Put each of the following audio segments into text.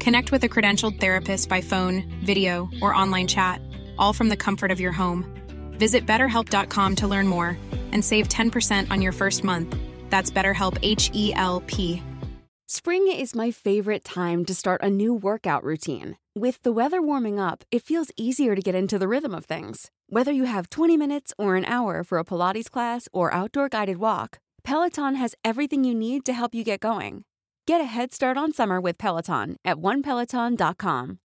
Connect with a credentialed therapist by phone, video, or online chat, all from the comfort of your home. Visit betterhelp.com to learn more and save 10% on your first month. That's BetterHelp H E L P. Spring is my favorite time to start a new workout routine. With the weather warming up, it feels easier to get into the rhythm of things. Whether you have 20 minutes or an hour for a Pilates class or outdoor guided walk, Peloton has everything you need to help you get going. Get a head start on summer with Peloton at onepeloton.com.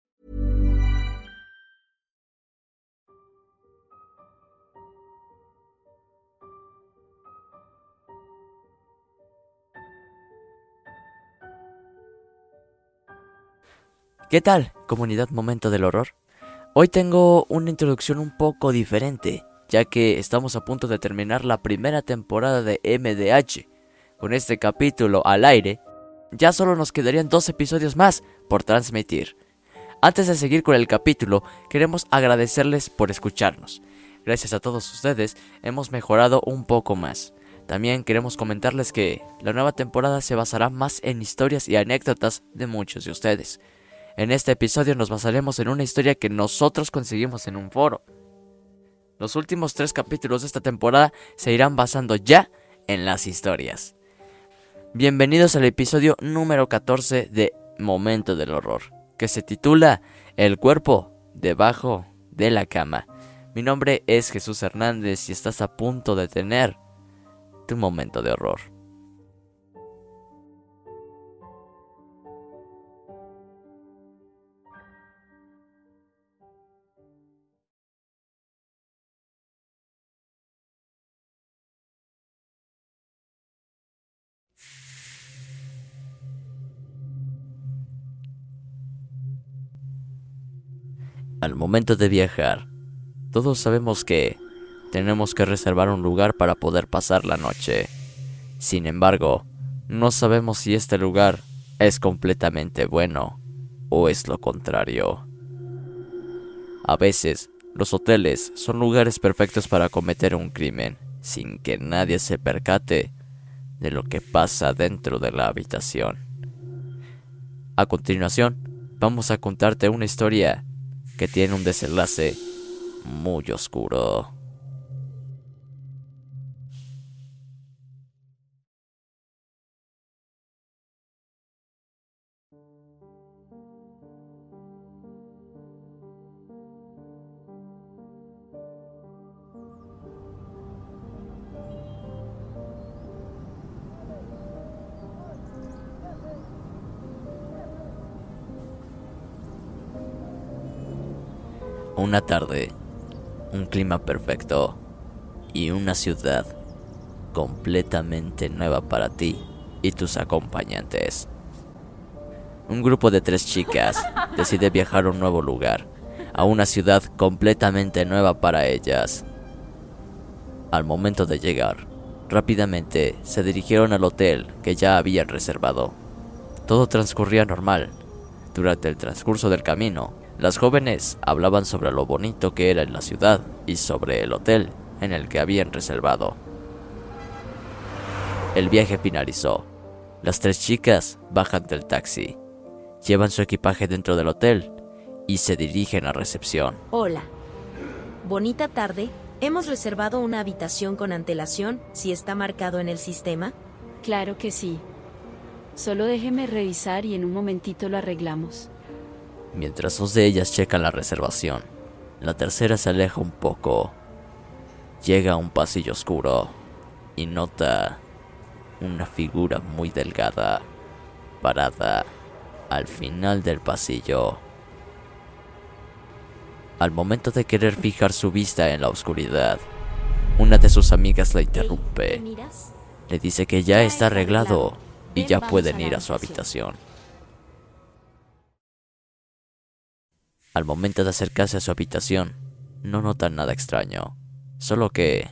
¿Qué tal, comunidad Momento del Horror? Hoy tengo una introducción un poco diferente, ya que estamos a punto de terminar la primera temporada de MDH. Con este capítulo al aire, ya solo nos quedarían dos episodios más por transmitir. Antes de seguir con el capítulo, queremos agradecerles por escucharnos. Gracias a todos ustedes hemos mejorado un poco más. También queremos comentarles que la nueva temporada se basará más en historias y anécdotas de muchos de ustedes. En este episodio nos basaremos en una historia que nosotros conseguimos en un foro. Los últimos tres capítulos de esta temporada se irán basando ya en las historias. Bienvenidos al episodio número 14 de Momento del Horror, que se titula El cuerpo debajo de la cama. Mi nombre es Jesús Hernández y estás a punto de tener tu momento de horror. Al momento de viajar, todos sabemos que tenemos que reservar un lugar para poder pasar la noche. Sin embargo, no sabemos si este lugar es completamente bueno o es lo contrario. A veces, los hoteles son lugares perfectos para cometer un crimen sin que nadie se percate de lo que pasa dentro de la habitación. A continuación, vamos a contarte una historia que tiene un desenlace muy oscuro. Una tarde, un clima perfecto y una ciudad completamente nueva para ti y tus acompañantes. Un grupo de tres chicas decide viajar a un nuevo lugar, a una ciudad completamente nueva para ellas. Al momento de llegar, rápidamente se dirigieron al hotel que ya habían reservado. Todo transcurría normal. Durante el transcurso del camino, las jóvenes hablaban sobre lo bonito que era en la ciudad y sobre el hotel en el que habían reservado. El viaje finalizó Las tres chicas bajan del taxi, llevan su equipaje dentro del hotel y se dirigen a recepción. Hola. Bonita tarde. Hemos reservado una habitación con antelación, si está marcado en el sistema. Claro que sí. Solo déjeme revisar y en un momentito lo arreglamos. Mientras dos de ellas checan la reservación, la tercera se aleja un poco. Llega a un pasillo oscuro y nota una figura muy delgada parada al final del pasillo. Al momento de querer fijar su vista en la oscuridad, una de sus amigas la interrumpe. Le dice que ya está arreglado y ya pueden ir a su habitación. Al momento de acercarse a su habitación, no notan nada extraño, solo que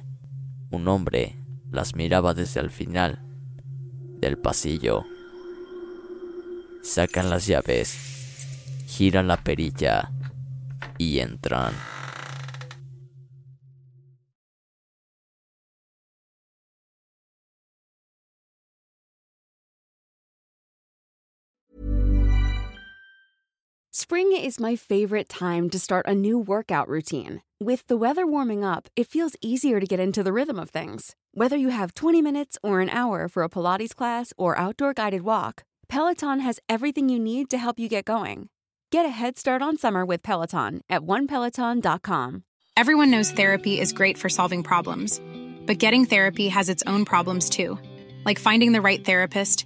un hombre las miraba desde el final del pasillo. Sacan las llaves, giran la perilla y entran. Spring is my favorite time to start a new workout routine. With the weather warming up, it feels easier to get into the rhythm of things. Whether you have 20 minutes or an hour for a Pilates class or outdoor guided walk, Peloton has everything you need to help you get going. Get a head start on summer with Peloton at onepeloton.com. Everyone knows therapy is great for solving problems, but getting therapy has its own problems too, like finding the right therapist,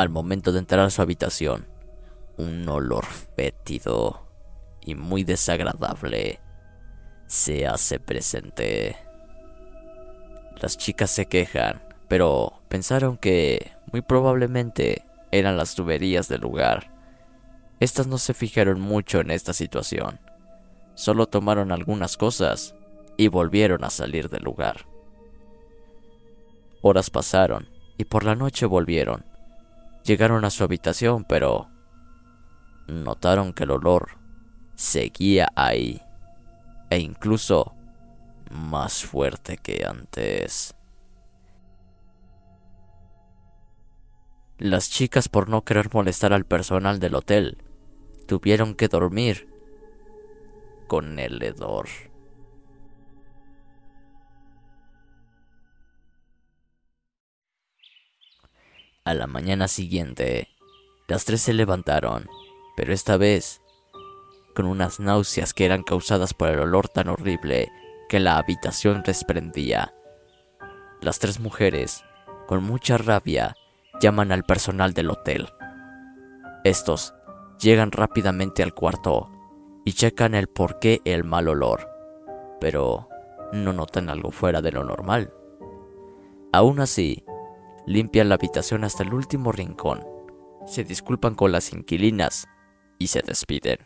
Al momento de entrar a su habitación, un olor fétido y muy desagradable se hace presente. Las chicas se quejan, pero pensaron que muy probablemente eran las tuberías del lugar. Estas no se fijaron mucho en esta situación, solo tomaron algunas cosas y volvieron a salir del lugar. Horas pasaron y por la noche volvieron. Llegaron a su habitación, pero notaron que el olor seguía ahí e incluso más fuerte que antes. Las chicas por no querer molestar al personal del hotel tuvieron que dormir con el hedor. A la mañana siguiente, las tres se levantaron, pero esta vez con unas náuseas que eran causadas por el olor tan horrible que la habitación desprendía. Las tres mujeres, con mucha rabia, llaman al personal del hotel. Estos llegan rápidamente al cuarto y checan el por qué el mal olor, pero no notan algo fuera de lo normal. Aún así, limpian la habitación hasta el último rincón, se disculpan con las inquilinas y se despiden.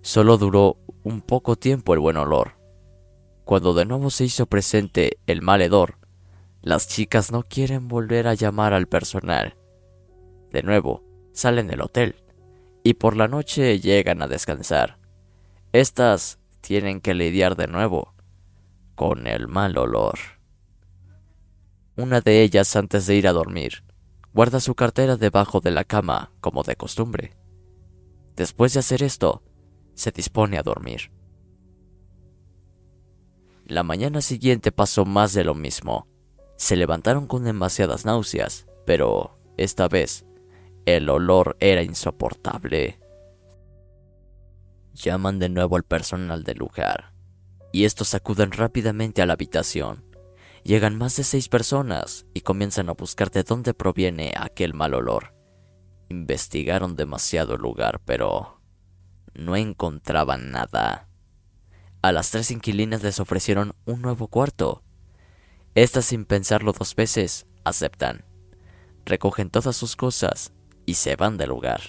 Solo duró un poco tiempo el buen olor. Cuando de nuevo se hizo presente el mal hedor, las chicas no quieren volver a llamar al personal. De nuevo, salen del hotel y por la noche llegan a descansar. Estas tienen que lidiar de nuevo con el mal olor. Una de ellas, antes de ir a dormir, guarda su cartera debajo de la cama, como de costumbre. Después de hacer esto, se dispone a dormir. La mañana siguiente pasó más de lo mismo. Se levantaron con demasiadas náuseas, pero esta vez el olor era insoportable. Llaman de nuevo al personal del lugar, y estos acuden rápidamente a la habitación. Llegan más de seis personas y comienzan a buscar de dónde proviene aquel mal olor. Investigaron demasiado el lugar, pero no encontraban nada. A las tres inquilinas les ofrecieron un nuevo cuarto. Estas sin pensarlo dos veces aceptan. Recogen todas sus cosas y se van del lugar.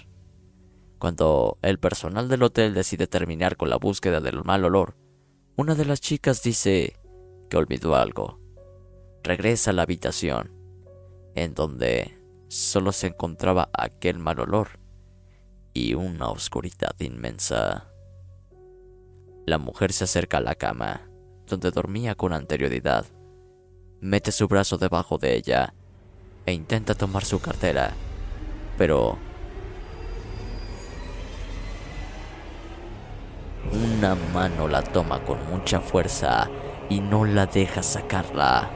Cuando el personal del hotel decide terminar con la búsqueda del mal olor, una de las chicas dice que olvidó algo. Regresa a la habitación, en donde solo se encontraba aquel mal olor y una oscuridad inmensa. La mujer se acerca a la cama, donde dormía con anterioridad. Mete su brazo debajo de ella e intenta tomar su cartera, pero una mano la toma con mucha fuerza y no la deja sacarla.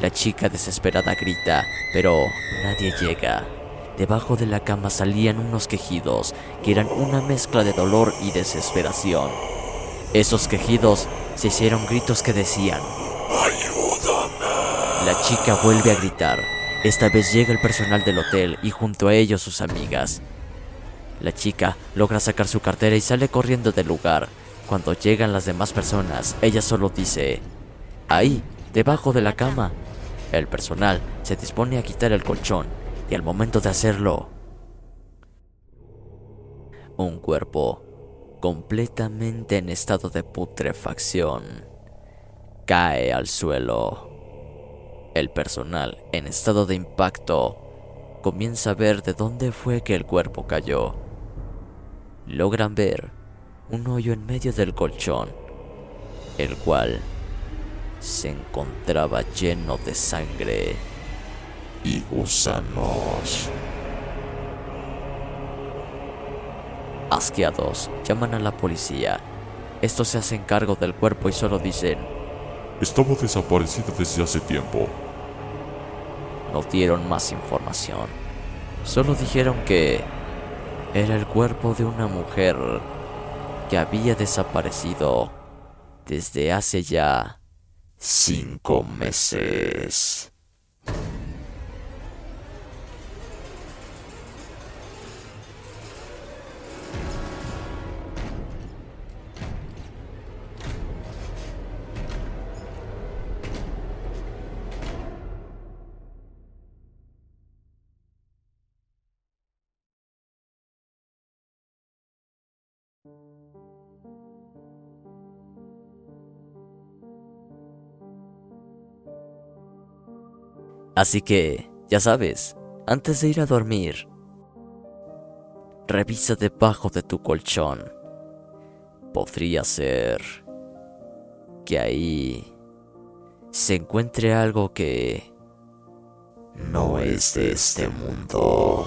La chica desesperada grita, pero nadie llega. Debajo de la cama salían unos quejidos que eran una mezcla de dolor y desesperación. Esos quejidos se hicieron gritos que decían, ¡Ayúdame! La chica vuelve a gritar. Esta vez llega el personal del hotel y junto a ellos sus amigas. La chica logra sacar su cartera y sale corriendo del lugar. Cuando llegan las demás personas, ella solo dice, ahí, debajo de la cama. El personal se dispone a quitar el colchón y al momento de hacerlo, un cuerpo completamente en estado de putrefacción cae al suelo. El personal, en estado de impacto, comienza a ver de dónde fue que el cuerpo cayó. Logran ver un hoyo en medio del colchón, el cual se encontraba lleno de sangre y gusanos. Asqueados, llaman a la policía. Estos se hacen cargo del cuerpo y solo dicen, Estaba desaparecida desde hace tiempo. No dieron más información. Solo dijeron que era el cuerpo de una mujer que había desaparecido desde hace ya cinco meses. Así que, ya sabes, antes de ir a dormir, revisa debajo de tu colchón. Podría ser que ahí se encuentre algo que no es de este mundo.